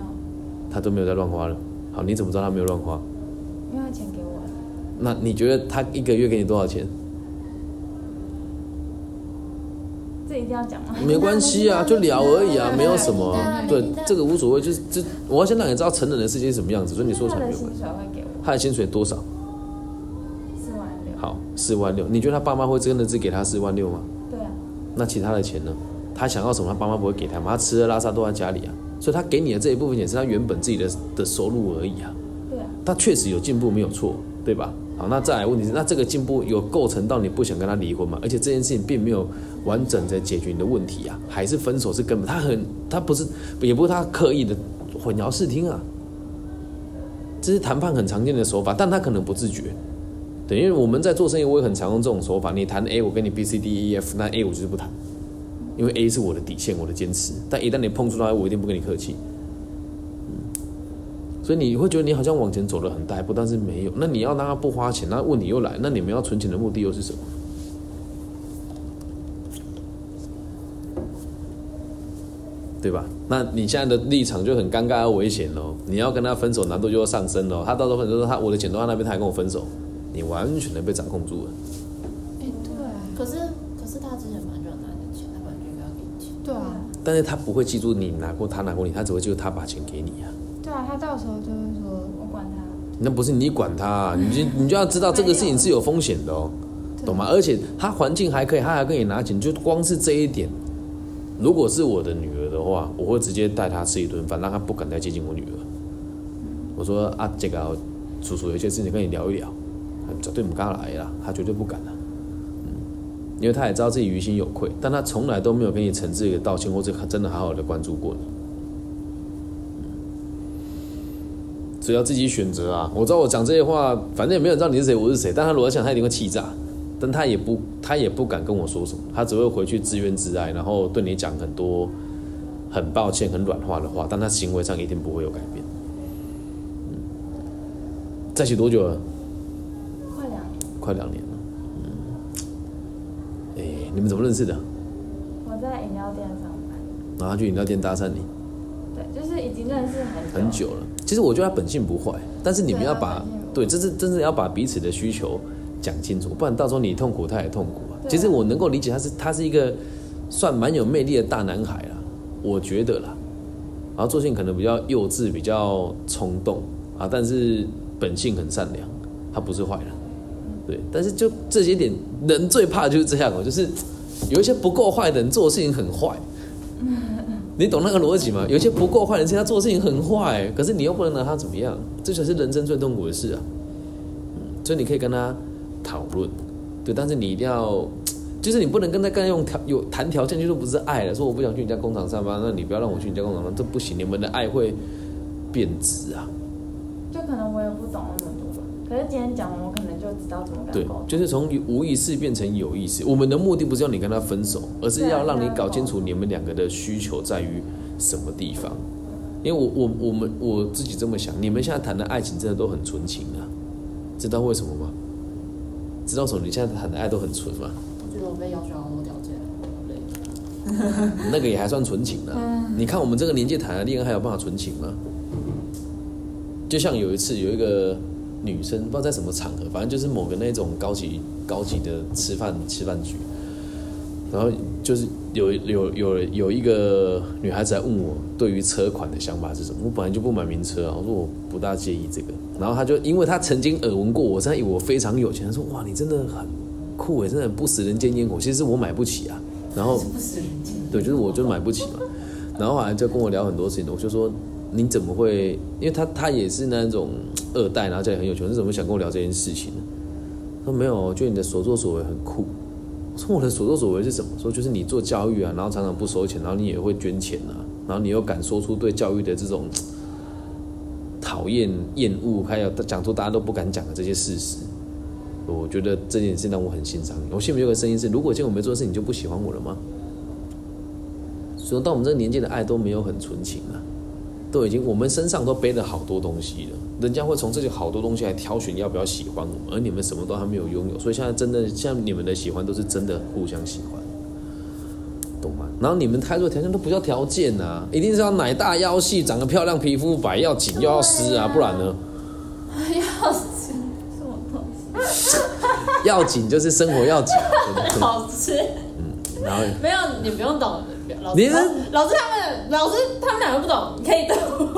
他都没有在乱花了。好，你怎么知道他没有乱花？因为他钱给我了，那你觉得他一个月给你多少钱？这一定要讲吗？没关系啊，(laughs) 就聊而已啊，没有什么啊。对这个无所谓，就是这我要先让你知道成人的世界是什么样子，所以你说出他的薪来没有关系。水会给我他的薪水多少？四万六。你觉得他爸妈会真的只给他四万六吗？对啊，那其他的钱呢？他想要什么，他爸妈不会给他吗？他吃喝拉撒都在家里啊，所以他给你的这一部分钱是他原本自己的的收入而已啊。对啊，他确实有进步，没有错，对吧？好，那再来问题是，那这个进步有构成到你不想跟他离婚吗？而且这件事情并没有完整的解决你的问题啊，还是分手是根本。他很，他不是，也不是他刻意的混淆视听啊，这是谈判很常见的手法，但他可能不自觉。对，因为我们在做生意，我也很常用这种手法。你谈 A，我跟你 B、C、D、E、F，那 A 我就是不谈，因为 A 是我的底线，我的坚持。但一旦你碰触到 A，我一定不跟你客气。所以你会觉得你好像往前走了很大一步，但是没有。那你要让他不花钱，那问题又来，那你们要存钱的目的又是什么？对吧？那你现在的立场就很尴尬又危险哦。你要跟他分手，难度就要上升哦。他到时候分手说他我的钱都在那边，他还跟我分手，你完全的被掌控住了。哎，对啊，可是可是他之前本来就有拿你的钱，他本来就应该要给你钱。对啊，但是他不会记住你拿过，他拿过你，他只会记住他把钱给你啊。对啊，他到时候就会说，我管他。那不是你管他，你就 (laughs) 你就要知道这个事情是有风险的哦，懂吗？而且他环境还可以，他还跟你拿钱，就光是这一点，如果是我的女儿的话，我会直接带她吃一顿饭，让她不敢再接近我女儿。我说啊，这个叔叔有些事情跟你聊一聊，他绝对不敢来啦，他绝对不敢啦。因为他也知道自己于心有愧，但他从来都没有跟你诚挚的道歉，或者真的好好的关注过你。只要自己选择啊！我知道我讲这些话，反正也没有人知道你是谁，我是谁。但他如果想，他一定会气炸，但他也不，他也不敢跟我说什么，他只会回去自怨自艾，然后对你讲很多很抱歉、很软化的话，但他行为上一定不会有改变。嗯，在一起多久了？快两年，了。嗯，哎，你们怎么认识的？我在饮料店上班，然后去饮料店搭讪你对，就是已经认识很很久了。其实我觉得他本性不坏，但是你们要把对这是真的要把彼此的需求讲清楚，不然到时候你痛苦，他也痛苦其实我能够理解他是他是一个算蛮有魅力的大男孩啦，我觉得啦。然后做性可能比较幼稚，比较冲动啊，但是本性很善良，他不是坏人。对，但是就这些点，人最怕的就是这样哦，就是有一些不够坏的人做的事情很坏。你懂那个逻辑吗？有一些不够坏的人，是他做事情很坏，可是你又不能拿他怎么样，这才是人生最痛苦的事啊。嗯，所以你可以跟他讨论，对，但是你一定要，就是你不能跟他跟他用条有谈条件，就是不是爱了，说我不想去你家工厂上班，那你不要让我去你家工厂上班，这不行，你们的爱会变质啊。就可能我也不懂。可是今天讲了，我可能就知道怎么跟对他沟，通。就是从无意识变成有意识。我们的目的不是要你跟他分手，而是要让你搞清楚你们两个的需求在于什么地方。因为我我我们我自己这么想，你们现在谈的爱情真的都很纯情啊，知道为什么吗？知道什么你现在谈的爱都很纯吗？我觉得我被要求好多条件。(laughs) 那个也还算纯情啊。你看我们这个年纪谈的恋爱还有办法纯情吗？就像有一次有一个女生，不知道在什么场合，反正就是某个那种高级高级的吃饭吃饭局，然后就是有有有有一个女孩子来问我对于车款的想法是什么。我本来就不买名车啊，我说我不大介意这个。然后她就因为她曾经耳闻过我，真的以为我非常有钱，她说哇你真的很酷诶，真的不食人间烟火。其实是我买不起啊。然后不食人间。对，就是我就买不起嘛。然后后来就跟我聊很多事情，我就说你怎么会？因为他他也是那种二代，然后家里很有钱，你怎么想跟我聊这件事情呢？他说没有，就你的所作所为很酷。我说我的所作所为是什么？说就是你做教育啊，然后常常不收钱，然后你也会捐钱啊，然后你又敢说出对教育的这种 (tsk) 讨厌、厌恶，还有讲出大家都不敢讲的这些事实。我觉得这件事让我很欣赏你。我心里有个声音是：如果今天我没做事，你就不喜欢我了吗？所以到我们这个年纪的爱都没有很纯情啊，都已经我们身上都背了好多东西了，人家会从这些好多东西来挑选要不要喜欢我们，而你们什么都还没有拥有，所以现在真的像你们的喜欢都是真的互相喜欢，懂吗？然后你们开出的条件都不叫条件啊，一定是要奶大腰细、长得漂亮、皮肤白、要紧又要湿啊，不然呢？(laughs) 要紧什么东西。(laughs) 要紧就是生活要紧，对好吃。嗯然后没有，你不用懂。老师你是，老师他们，老师他们两个不懂，你可以懂。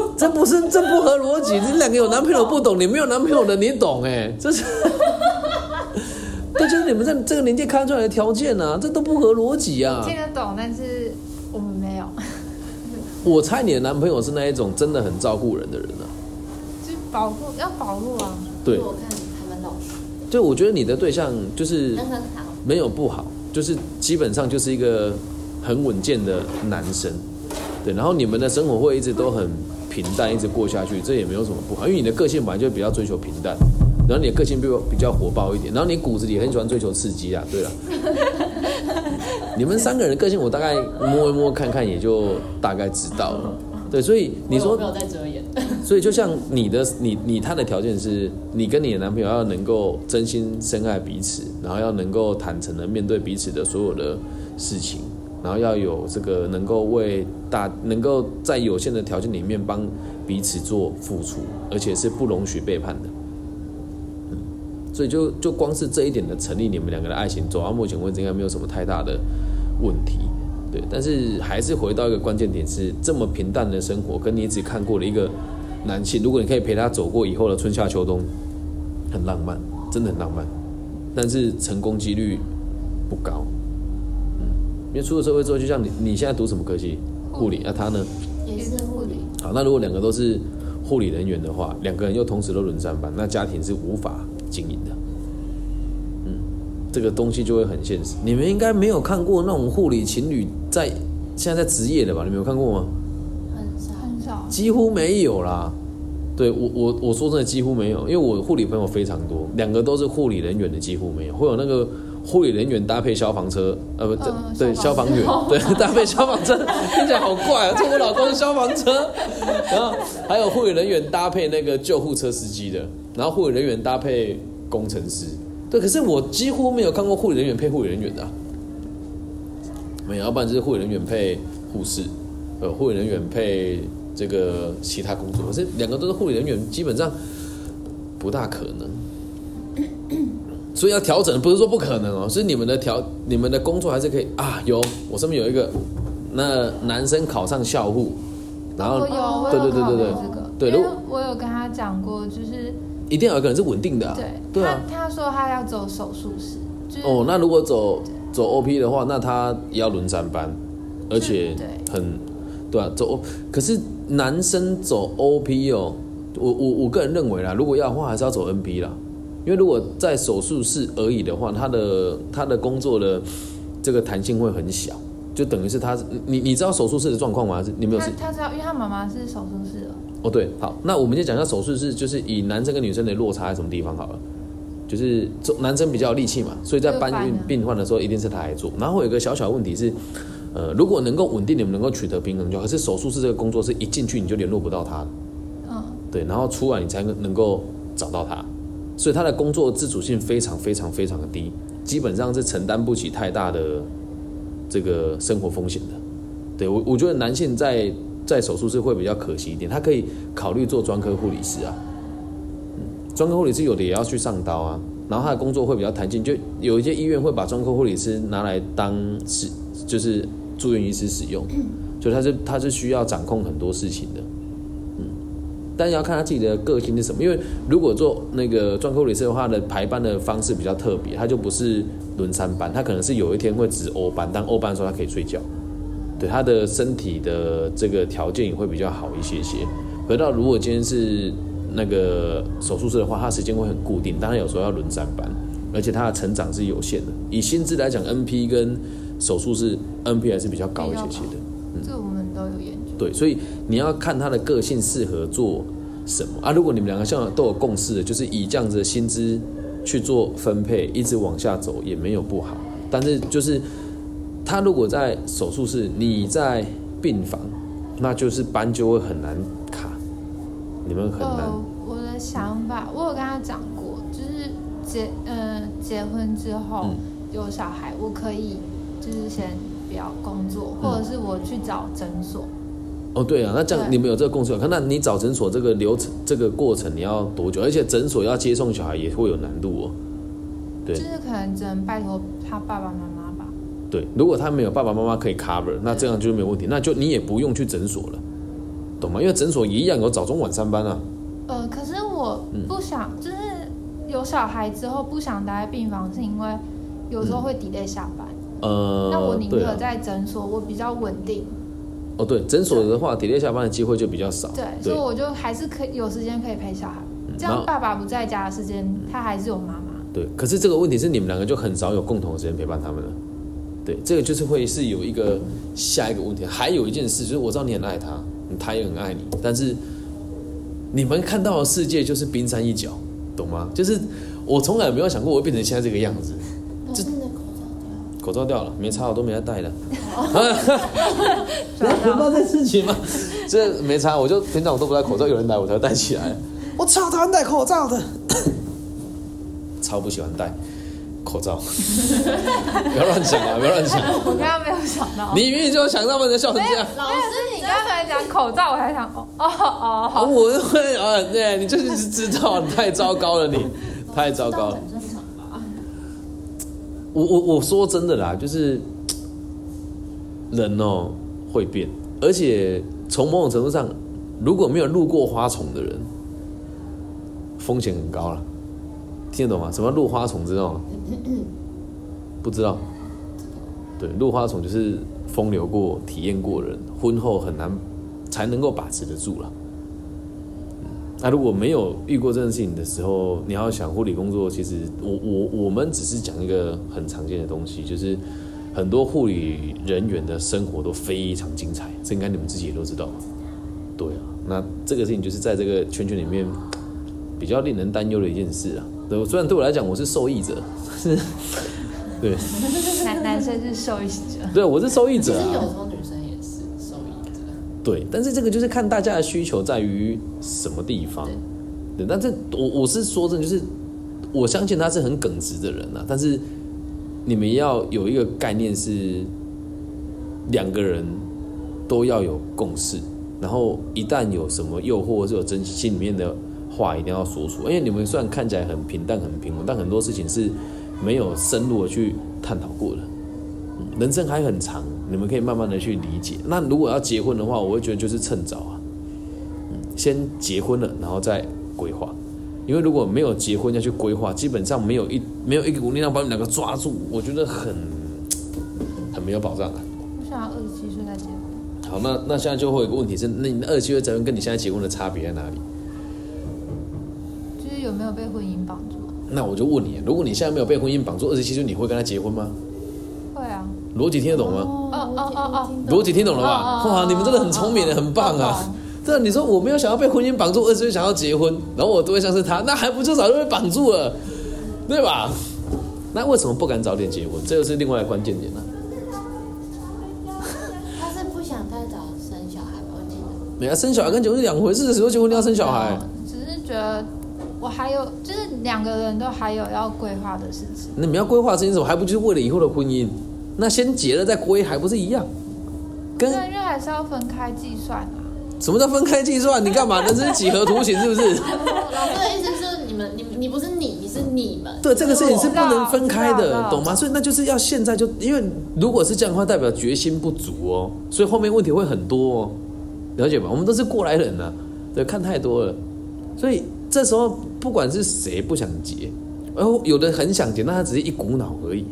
(laughs) 这不是这不合逻辑，(laughs) 你两个有男朋友不懂，你没有男朋友的你懂哎、这是，(laughs) 这就是你们在这个年纪看出来的条件啊，这都不合逻辑啊听。得懂，但是我们没有，我猜你的男朋友是那一种真的很照顾人的人啊，就是保护要保护啊。对，我看还蛮老实。对，我觉得你的对象就是很好，没有不好，就是基本上就是一个很稳健的男生，对，然后你们的生活会一直都很平淡，一直过下去，这也没有什么不好，因为你的个性本来就比较追求平淡，然后你的个性比较比较火爆一点，然后你骨子里很喜欢追求刺激啊，对了，(laughs) 你们三个人的个性我大概摸一摸看看也就大概知道了，对，所以你说没有在遮掩？(laughs) 所以就像你的你你他的条件是，你跟你的男朋友要能够真心深爱彼此，然后要能够坦诚的面对彼此的所有的事情，然后要有这个能够为大能够在有限的条件里面帮彼此做付出，而且是不容许背叛的。嗯，所以就就光是这一点的成立，你们两个的爱情走到目前为止应该没有什么太大的问题。对，但是还是回到一个关键点是，这么平淡的生活，跟你只看过的一个男性，如果你可以陪他走过以后的春夏秋冬，很浪漫，真的很浪漫，但是成功几率不高。嗯，因为出了社会之后，就像你你现在读什么科系？护理，那、他呢？也是护理，好，那如果两个都是护理人员的话，两个人又同时都轮三班，那家庭是无法经营的。嗯，这个东西就会很现实。你们应该没有看过那种护理情侣在现在在职业的吧？你们有看过吗？很少。很少。几乎没有啦。对我我我说真的几乎没有，因为我护理朋友非常多，两个都是护理人员的几乎没有，会有那个护理人员搭配消防车，呃不对、嗯对消消防防员，(laughs) 对搭配消防车，听起来好怪啊！这我老公是消防车，然后还有护理人员搭配那个救护车司机的，然后护理人员搭配工程师，对，可是我几乎没有看过护理人员配护理人员的啊、没有，要不然就是护理人员配护士，呃，护理人员配这个其他工作，可是两个都是护理人员，基本上不大可能。所以要调整，不是说不可能哦，是你们的调，你们的工作还是可以啊。有，我身边有一个，那男生考上校护，然后我有，我有考对对对对对这个，对，因为如果我有跟他讲过，就是一定要有一个人是稳定的、啊，对，对啊。他他说他要走手术室，就是哦，那如果走走 OP 的话，那他也要轮三班，而且很对啊，走。可是男生走 OP 哦，我我我个人认为啦，如果要的话，还是要走 NP 啦，因为如果在手术室而已的话，他的他的工作的这个弹性会很小，就等于是他你你知道手术室的状况吗？是你没有他他知道，因为他妈妈是手术室的，哦，对，好，那我们就讲一下手术室，就是以男生跟女生的落差在什么地方好了。就是男生比较有力气嘛，所以在搬运病患的时候，一定是他来做。然后有一个小小问题是，呃，如果能够稳定，你们能够取得平衡就好。可是手术室这个工作是一进去你就联络不到他的，嗯，对，然后出来你才能能够找到他，所以他的工作自主性非常非常非常的低，基本上是承担不起太大的这个生活风险的。对我，我觉得男性在在手术室会比较可惜一点，他可以考虑做专科护理师啊，专科护理师有的也要去上刀啊，然后他的工作会比较弹性，就有一些医院会把专科护理师拿来当是就是住院医师使用，就他是他是需要掌控很多事情的。但要看他自己的个性是什么，因为如果做那个专科护理师的话，的排班的方式比较特别，他就不是轮三班，他可能是有一天会值欧班，当欧班的时候他可以睡觉，对他的身体的这个条件也会比较好一些些。回到如果今天是那个手术室的话，他时间会很固定，当然有时候要轮三班，而且他的成长是有限的。以薪资来讲，NP 跟手术室 NP 还是比较高一些些的。对，所以你要看他的个性适合做什么啊。如果你们两个像都有共识的，就是以这样子的薪资去做分配，一直往下走也没有不好。但是就是他如果在手术室，你在病房，那就是班就会很难卡，你们很难。呃，我的想法，我有跟他讲过，就是结呃结婚之后、嗯有小孩，我可以就是先不要工作，嗯或者是我去找诊所。哦，对啊，那这样你们有这个共识，可那你找诊所这个流程、这个过程你要多久？而且诊所要接送小孩也会有难度哦。对就是可能只能拜托他爸爸妈妈吧。对，如果他没有爸爸妈妈可以 cover，那这样就没有问题，那就你也不用去诊所了，懂吗？因为诊所也一样有早中晚三班啊。呃，可是我嗯不想，就是有小孩之后不想待在病房，是因为有时候会 delay 下班。呃，那我宁可在诊所，我比较稳定。哦对，诊所的话，delay 下班的机会就比较少。对，所以我就还是可以有时间可以陪小孩。这样爸爸不在家的时间，他还是有妈妈。对，可是这个问题是你们两个就很少有共同的时间陪伴他们了。对，这个就是会是有一个下一个问题。还有一件事就是，我知道你很爱他，他也很爱你，但是你们看到的世界就是冰山一角，懂吗？就是我从来没有想过我会变成现在这个样子。口罩掉。了，没擦，我都没在戴的。(laughs) 抓到知道这事情吗？(laughs) 这没擦，我就平常我都不戴口罩，有人来我才会戴起来。我超讨厌戴口罩的，超不喜欢戴口罩。(laughs) 不要乱想啊！不要乱想。我刚刚没有想到。你明明就想到他们笑成这样。老师你你刚才讲口罩，我还想哦哦哦，好，我会啊，对，你就是知道，你太糟糕了，你太糟糕了。我我我说真的啦，就是人哦会变，而且从某种程度上，如果没有入过花丛的人，风险很高了。听得懂吗？什么入花丛知道吗？(coughs) 不知道。对，入花丛就是风流过、体验过的人，婚后很难才能够把持得住了。嗯那、如果没有遇过这件事情的时候，你要想护理工作，其实我我我们只是讲一个很常见的东西，就是很多护理人员的生活都非常精彩，这应该你们自己也都知道。对啊，那这个事情就是在这个圈圈里面比较令人担忧的一件事啊。对，虽然对我来讲我是受益者，是，对男男生是受益者，对，我是受益者、其实有啊。时候女生也是受益者。对，但是这个就是看大家的需求在于什么地方。对，但是我我是说真的，就是我相信他是很耿直的人啊，但是你们要有一个概念是，两个人都要有共识，然后一旦有什么诱惑或者有真心里面的话，一定要说出。因为你们虽然看起来很平淡、很平稳，但很多事情是没有深入的去探讨过的。嗯人生还很长，你们可以慢慢的去理解。那如果要结婚的话，我会觉得就是趁早啊，嗯，先结婚了，然后再规划。因为如果没有结婚要去规划，基本上没有一没有一股力量把你们两个抓住，我觉得很很没有保障啊。我想要二十七岁再结婚。好，那那现在就会有一个问题是，那你的二十七岁结婚跟你现在结婚的差别在哪里？就是有没有被婚姻绑住？那我就问你，如果你现在没有被婚姻绑住，二十七岁你会跟他结婚吗？会啊，逻辑听得懂吗？哦哦哦哦逻辑听懂了吧？哦哦哦哇，你们真的很聪明的，很棒啊！对啊，你说我没有想要被婚姻绑住，二十岁想要结婚，然后我对象是他，那还不就早就被绑住了，对吧？那为什么不敢早点结婚？这就是另外的关键点了、他是不想太早生小孩吧？我记得。没啊，生小孩跟结婚是两回事的时候，结婚一定要生小孩。哦只是觉得我还有，就是两个人都还有要规划的事情。那你们要规划这件事，还不就是为了以后的婚姻？那先结了再归，还不是一样？跟对，因为还是要分开计算啊。什么叫分开计算？你干嘛？那是几何图形是不是？老师的意思就是你们，你你不是你，你是你们。对，这个事情是不能分开的，懂吗？所以那就是要现在就，因为如果是这样的话，代表决心不足哦，所以后面问题会很多哦，了解吧？我们都是过来人呐、对，看太多了，所以这时候不管是谁不想结，然后有的很想结，那他只是一股脑而已，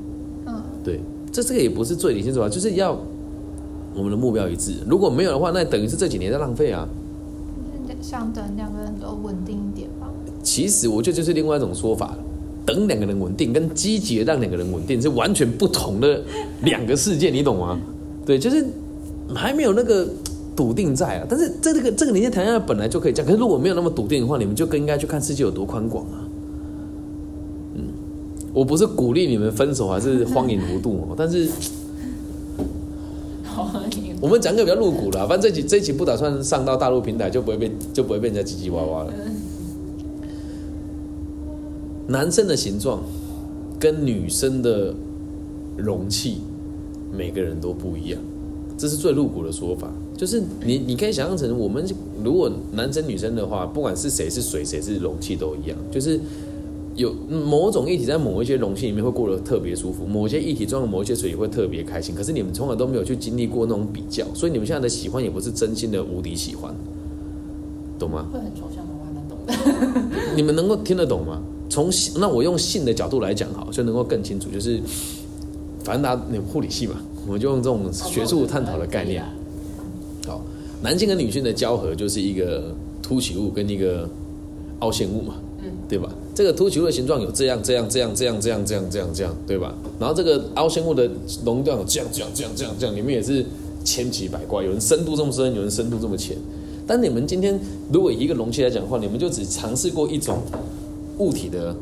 嗯，对，这这个也不是最理性做法，就是要我们的目标一致。如果没有的话，那等于是这几年在浪费啊。就是想等两个人都稳定一点吧。其实我觉得就是另外一种说法了。等两个人稳定跟积极地让两个人稳定是完全不同的两个世界，你懂吗？对，就是还没有那个笃定在啊。但是在这个这个年纪谈恋爱本来就可以这样，可是如果没有那么笃定的话，你们就更应该去看世界有多宽广啊。嗯，我不是鼓励你们分手还是荒淫无度哦，(laughs) 但是我们讲个比较露骨的啊、反正这期这一集不打算上到大陆平台，就不会被就不会被人家唧唧歪歪了。男生的形状跟女生的容器，每个人都不一样，这是最露骨的说法。就是你你可以想象成，我们如果男生女生的话，不管是谁是水，谁是容器都一样，就是有某种液体在某一些容器里面会过得特别舒服，某些液体装了某一些水也会特别开心。可是你们从来都没有去经历过那种比较，所以你们现在的喜欢也不是真心的无敌喜欢，懂吗？会很抽象的，我还能懂的。(laughs) (laughs) 你们能够听得懂吗？从性那我用性的角度来讲好，就能够更清楚。就是反正大家那护理系嘛，我们就用这种学术探讨的概念。好，男性跟女性的交合就是一个凸起物跟一个凹陷物嘛，嗯，对吧？这个凸起物的形状有这样这样这样这样这样这样这样这样，对吧？然后这个凹陷物的容量有这样这样这样这样这样，里面也是千奇百怪，有人深度这么深，有人深度这么浅。但你们今天如果一个容器来讲的话，你们就只尝试过一种物体的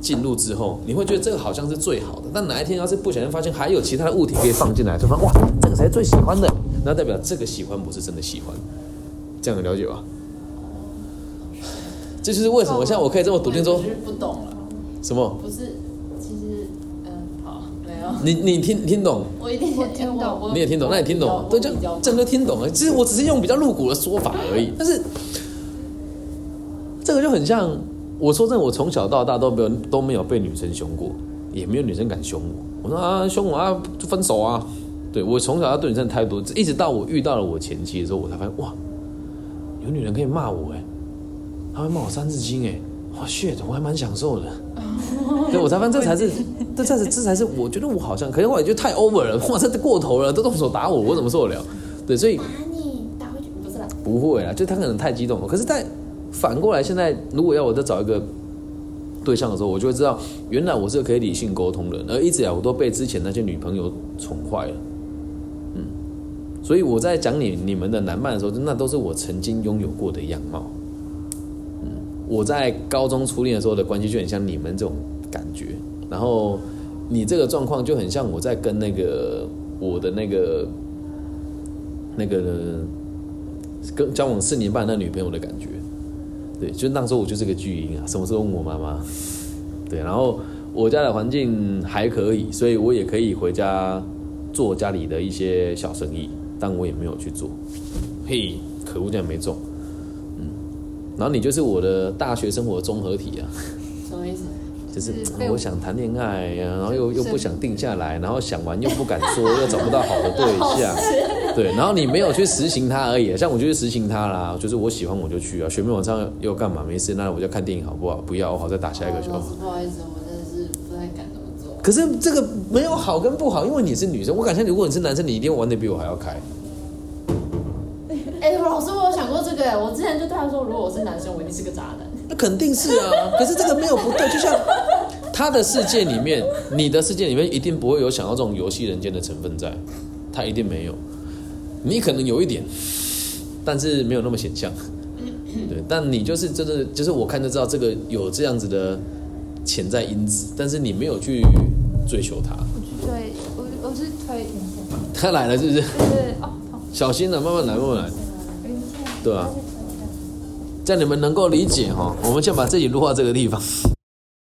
进入之后，你会觉得这个好像是最好的。但哪一天要是不小心发现还有其他的物体可以放进来，就发现哇，这个才是最喜欢的，那代表这个喜欢不是真的喜欢。这样有了解吧？这就是为什么像我可以这么笃定说我就是不懂了，什么？不是，其实，嗯，好，没有，你你听听懂？我一定我听懂你也听懂？那你听懂了？对，这样这样就听懂了。其实我只是用比较露骨的说法而已，但是这个就很像我说真的，我从小到大都没有都没有被女生凶过，也没有女生敢凶我。我说啊，凶我啊，就分手啊。对我从小要对女生的态度，一直到我遇到了我前妻的时候，我才发现哇，有女人可以骂我哎，她会骂我三字经哎，哇 shit，我还蛮享受的。对，我才发现这才是，(laughs) 这才是，这才是我觉得我好像，可是我也觉得太 over 了，哇，这过头了，都动手打我，我怎么受得了？对，所以打你打回去，不是啦，不会啦，就他可能太激动了。可是，在反过来，现在如果要我再找一个对象的时候，我就会知道，原来我是可以理性沟通的，而一直以来我都被之前那些女朋友宠坏了。嗯，所以我在讲你你们的男伴的时候，那都是我曾经拥有过的样貌。我在高中初恋的时候的关系就很像你们这种感觉，然后你这个状况就很像我在跟那个我的那个那个跟交往四年半的那女朋友的感觉。对，就那时候我就是个巨婴啊，什么时候问我妈妈？对，然后我家的环境还可以，所以我也可以回家做家里的一些小生意，但我也没有去做。嘿，可恶，竟然没中。嗯，然后你就是我的大学生活综合体啊。什么意思？就是我我想谈恋爱呀、然后又又不想定下来，然后想完又不敢说，又找不到好的对象，(laughs) 对，然后你没有去实行它而已。像我就去实行它啦，就是我喜欢我就去啊，学妹晚上又干嘛？没事，那我就看电影好不好？不要，我好再打下一个球。哦不好意思，我真的是不太敢这么做。可是这个没有好跟不好，因为你是女生，我敢相信，如果你是男生，你一定玩的比我还要开。哎、老师，我有想过这个，我之前就对他说，如果我是男生，我一定是个渣男。那肯定是啊，可是这个没有不对，就像他的世界里面，你的世界里面一定不会有想到这种游戏人间的成分在，他一定没有，你可能有一点，但是没有那么显像，对，但你就是真的，就是我看就知道这个有这样子的潜在因子，但是你没有去追求他，我去推，我我是推他来了是不是？对对哦，小心了，慢慢来，慢慢来，对啊，这样你们能够理解哈，我们先把自己录到这个地方。